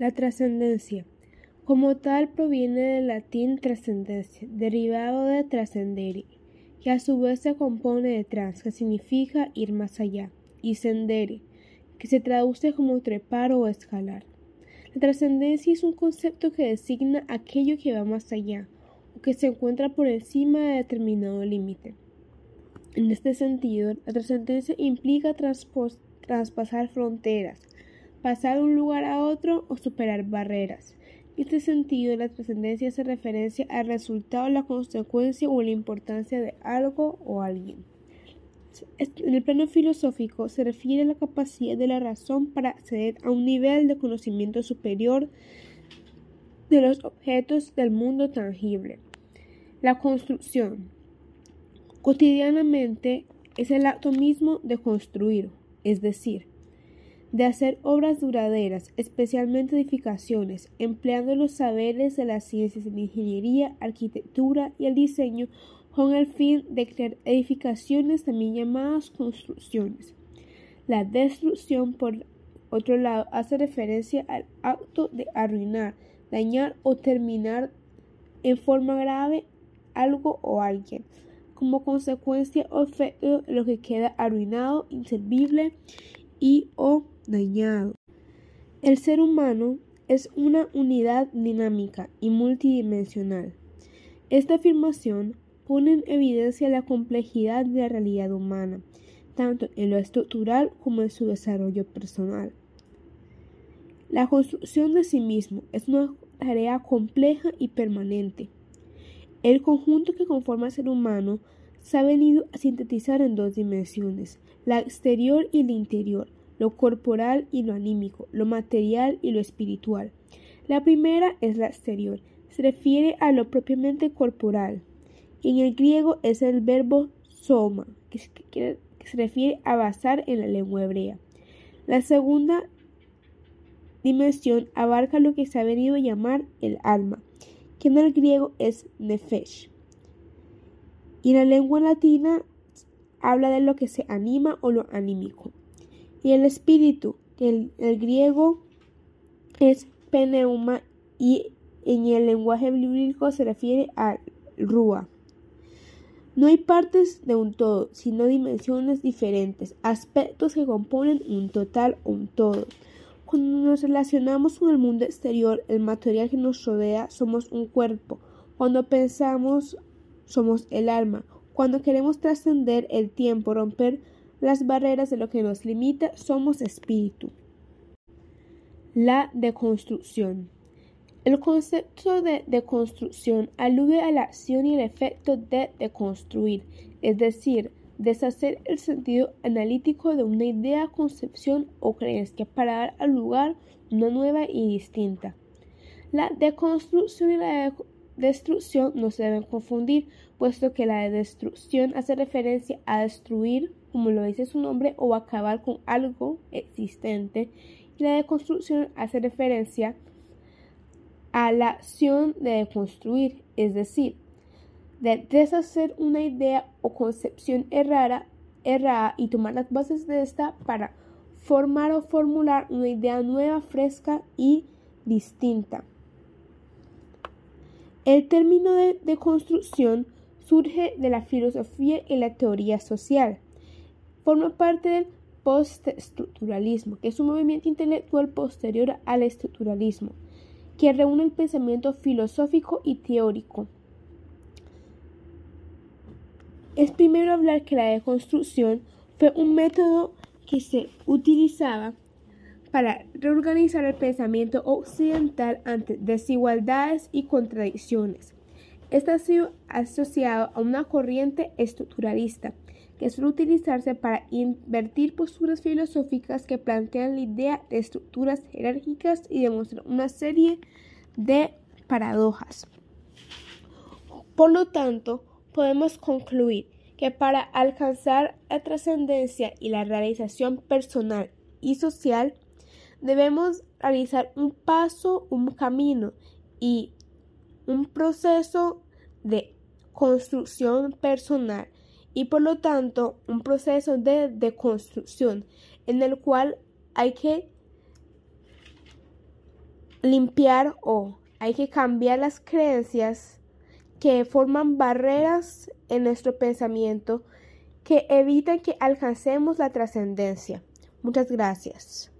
La trascendencia. Como tal proviene del latín trascendencia, derivado de trascendere, que a su vez se compone de trans, que significa ir más allá, y sendere, que se traduce como trepar o escalar. La trascendencia es un concepto que designa aquello que va más allá, o que se encuentra por encima de determinado límite. En este sentido, la trascendencia implica traspasar fronteras, pasar de un lugar a otro o superar barreras. En este sentido, la trascendencia hace referencia al resultado, la consecuencia o la importancia de algo o alguien. En el plano filosófico se refiere a la capacidad de la razón para acceder a un nivel de conocimiento superior de los objetos del mundo tangible. La construcción. Cotidianamente es el acto mismo de construir, es decir, de hacer obras duraderas, especialmente edificaciones, empleando los saberes de las ciencias de la ingeniería, arquitectura y el diseño con el fin de crear edificaciones también llamadas construcciones. La destrucción, por otro lado, hace referencia al acto de arruinar, dañar o terminar en forma grave algo o alguien, como consecuencia o efecto de lo que queda arruinado, inservible y o dañado. El ser humano es una unidad dinámica y multidimensional. Esta afirmación pone en evidencia la complejidad de la realidad humana, tanto en lo estructural como en su desarrollo personal. La construcción de sí mismo es una tarea compleja y permanente. El conjunto que conforma al ser humano se ha venido a sintetizar en dos dimensiones, la exterior y la interior, lo corporal y lo anímico, lo material y lo espiritual. La primera es la exterior, se refiere a lo propiamente corporal, en el griego es el verbo soma, que, se refiere a basar en la lengua hebrea. La segunda dimensión abarca lo que se ha venido a llamar el alma, que en el griego es nefesh. Y en la lengua latina habla de lo que se anima o lo anímico. Y el espíritu, que en el griego es pneuma y en el lenguaje bíblico se refiere al rúa. No hay partes de un todo, sino dimensiones diferentes, aspectos que componen un total o un todo. Cuando nos relacionamos con el mundo exterior, el material que nos rodea, somos un cuerpo. Cuando pensamos, somos el alma. Cuando queremos trascender el tiempo, romper las barreras de lo que nos limita, somos espíritu. La deconstrucción. El concepto de deconstrucción alude a la acción y el efecto de deconstruir, es decir, deshacer el sentido analítico de una idea, concepción o creencia para dar al lugar una nueva y distinta. La deconstrucción y la destrucción no se deben confundir, puesto que la destrucción hace referencia a destruir, como lo dice su nombre, o acabar con algo existente, y la deconstrucción hace referencia a la acción de construir, es decir, de deshacer una idea o concepción errada, errada y tomar las bases de esta para formar o formular una idea nueva, fresca y distinta. El término de, de construcción surge de la filosofía y la teoría social. Forma parte del postestructuralismo, que es un movimiento intelectual posterior al estructuralismo que reúne el pensamiento filosófico y teórico. Es primero hablar que la deconstrucción fue un método que se utilizaba para reorganizar el pensamiento occidental ante desigualdades y contradicciones. Este ha sido asociado a una corriente estructuralista que suele utilizarse para invertir posturas filosóficas que plantean la idea de estructuras jerárquicas y demostrar una serie de paradojas. Por lo tanto, podemos concluir que para alcanzar la trascendencia y la realización personal y social, debemos realizar un paso, un camino y un proceso de construcción personal y por lo tanto un proceso de deconstrucción en el cual hay que limpiar o hay que cambiar las creencias que forman barreras en nuestro pensamiento que evitan que alcancemos la trascendencia. Muchas gracias.